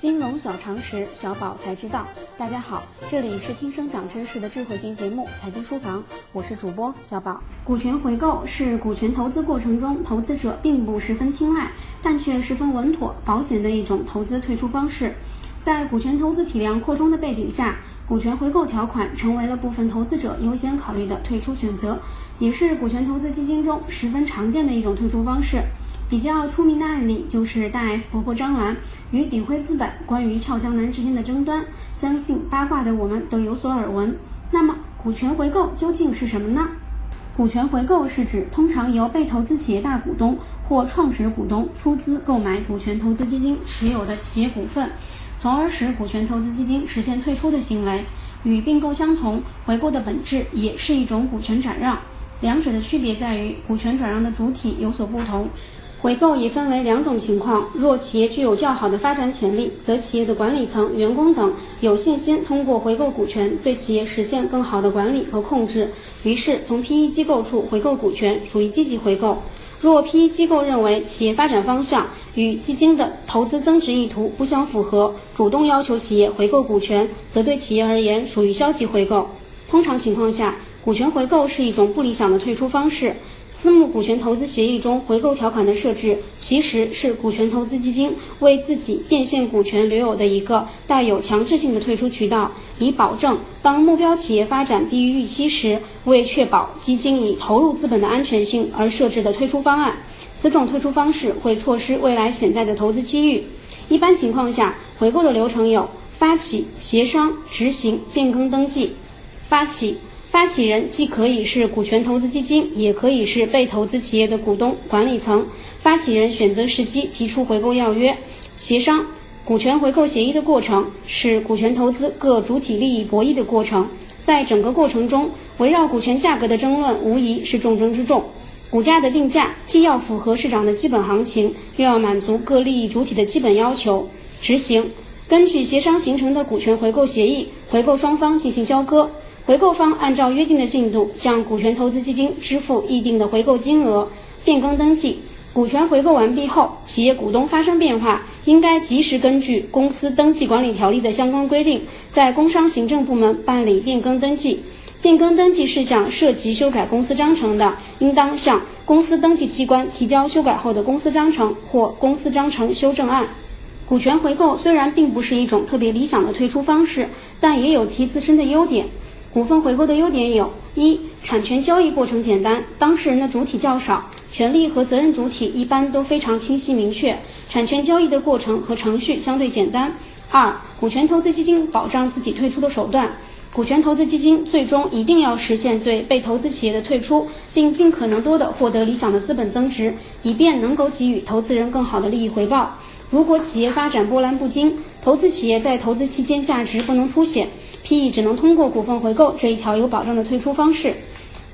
金融小常识，小宝才知道。大家好，这里是听生长知识的智慧型节目《财经书房》，我是主播小宝。股权回购是股权投资过程中投资者并不十分青睐，但却十分稳妥、保险的一种投资退出方式。在股权投资体量扩充的背景下，股权回购条款成为了部分投资者优先考虑的退出选择，也是股权投资基金中十分常见的一种退出方式。比较出名的案例就是大 S 婆婆张兰与鼎晖资本关于俏江南之间的争端，相信八卦的我们都有所耳闻。那么，股权回购究竟是什么呢？股权回购是指通常由被投资企业大股东或创始股东出资购买股权投资基金持有的企业股份，从而使股权投资基金实现退出的行为。与并购相同，回购的本质也是一种股权转让，两者的区别在于股权转让的主体有所不同。回购也分为两种情况：若企业具有较好的发展潜力，则企业的管理层、员工等有信心通过回购股权对企业实现更好的管理和控制，于是从 PE 机构处回购股权，属于积极回购；若 PE 机构认为企业发展方向与基金的投资增值意图不相符合，主动要求企业回购股权，则对企业而言属于消极回购。通常情况下，股权回购是一种不理想的退出方式。私募股权投资协议中回购条款的设置，其实是股权投资基金为自己变现股权留有的一个带有强制性的退出渠道，以保证当目标企业发展低于预期时，为确保基金已投入资本的安全性而设置的退出方案。此种退出方式会错失未来潜在的投资机遇。一般情况下，回购的流程有发起、协商、执行、变更登记。发起。发起人既可以是股权投资基金，也可以是被投资企业的股东、管理层。发起人选择时机提出回购要约，协商股权回购协议的过程是股权投资各主体利益博弈的过程。在整个过程中，围绕股权价格的争论无疑是重中之重。股价的定价既要符合市场的基本行情，又要满足各利益主体的基本要求。执行根据协商形成的股权回购协议，回购双方进行交割。回购方按照约定的进度向股权投资基金支付议定的回购金额。变更登记，股权回购完毕后，企业股东发生变化，应该及时根据公司登记管理条例的相关规定，在工商行政部门办理变更登记。变更登记事项涉及修改公司章程的，应当向公司登记机关提交修改后的公司章程或公司章程修正案。股权回购虽然并不是一种特别理想的退出方式，但也有其自身的优点。股份回购的优点有：一、产权交易过程简单，当事人的主体较少，权利和责任主体一般都非常清晰明确，产权交易的过程和程序相对简单；二、股权投资基金保障自己退出的手段，股权投资基金最终一定要实现对被投资企业的退出，并尽可能多的获得理想的资本增值，以便能够给予投资人更好的利益回报。如果企业发展波澜不惊，投资企业在投资期间价值不能凸显。PE 只能通过股份回购这一条有保障的退出方式。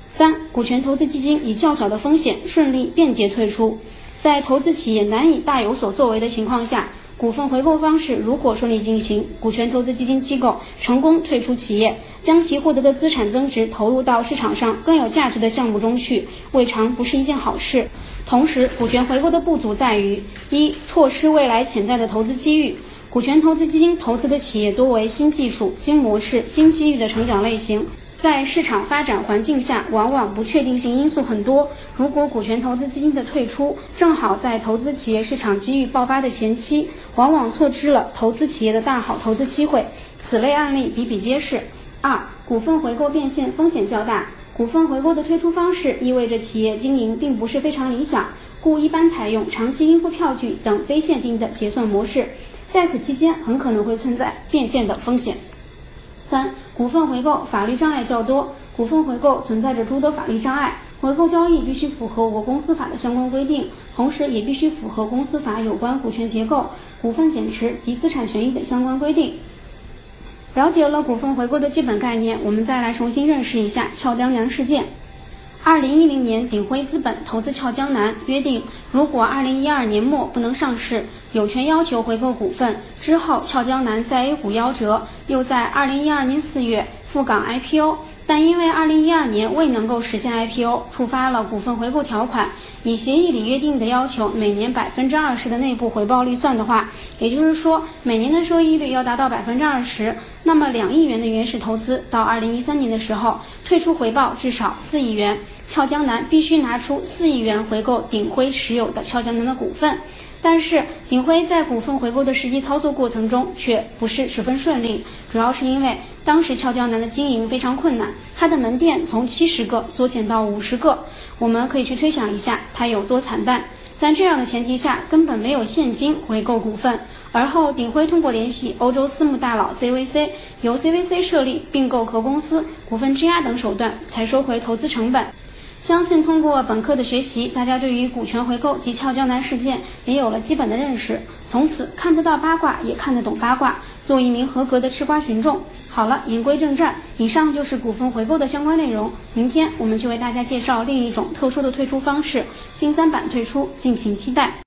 三、股权投资基金以较小的风险顺利便捷退出。在投资企业难以大有所作为的情况下，股份回购方式如果顺利进行，股权投资基金机构成功退出企业，将其获得的资产增值投入到市场上更有价值的项目中去，未尝不是一件好事。同时，股权回购的不足在于：一、错失未来潜在的投资机遇。股权投资基金投资的企业多为新技术、新模式、新机遇的成长类型，在市场发展环境下，往往不确定性因素很多。如果股权投资基金的退出正好在投资企业市场机遇爆发的前期，往往错失了投资企业的大好投资机会。此类案例比比皆是。二、股份回购变现风险较大，股份回购的退出方式意味着企业经营并不是非常理想，故一般采用长期应付票据等非现金的结算模式。在此期间，很可能会存在变现的风险。三、股份回购法律障碍较多，股份回购存在着诸多法律障碍。回购交易必须符合我公司法的相关规定，同时也必须符合公司法有关股权结构、股份减持及资产权益的相关规定。了解了股份回购的基本概念，我们再来重新认识一下俏江南事件。二零一零年，鼎晖资本投资俏江南，约定如果二零一二年末不能上市，有权要求回购股份。之后，俏江南在 A 股夭折，又在二零一二年四月赴港 IPO，但因为2012年未能够实现 IPO，触发了股份回购条款。以协议里约定的要求，每年百分之二十的内部回报率算的话，也就是说，每年的收益率要达到百分之二十。那么，两亿元的原始投资到2013年的时候，退出回报至少四亿元。俏江南必须拿出四亿元回购鼎晖持有的俏江南的股份。但是，鼎晖在股份回购的实际操作过程中却不是十分顺利，主要是因为当时俏江南的经营非常困难，它的门店从七十个缩减到五十个。我们可以去推想一下它有多惨淡。在这样的前提下，根本没有现金回购股份。而后，鼎晖通过联系欧洲私募大佬 CVC，由 CVC 设立并购壳公司、股份质押等手段，才收回投资成本。相信通过本课的学习，大家对于股权回购及俏江南事件也有了基本的认识。从此看得到八卦，也看得懂八卦，做一名合格的吃瓜群众。好了，言归正传，以上就是股份回购的相关内容。明天我们就为大家介绍另一种特殊的退出方式——新三板退出，敬请期待。